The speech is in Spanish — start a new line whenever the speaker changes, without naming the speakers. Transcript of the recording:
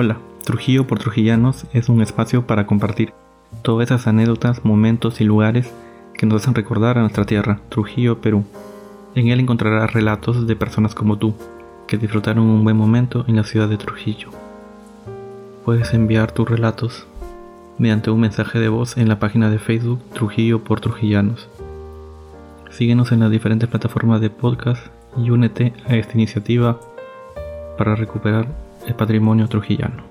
Hola, Trujillo por Trujillanos es un espacio para compartir todas esas anécdotas, momentos y lugares que nos hacen recordar a nuestra tierra, Trujillo, Perú. En él encontrarás relatos de personas como tú, que disfrutaron un buen momento en la ciudad de Trujillo. Puedes enviar tus relatos mediante un mensaje de voz en la página de Facebook Trujillo por Trujillanos. Síguenos en las diferentes plataformas de podcast y únete a esta iniciativa para recuperar el patrimonio trujillano.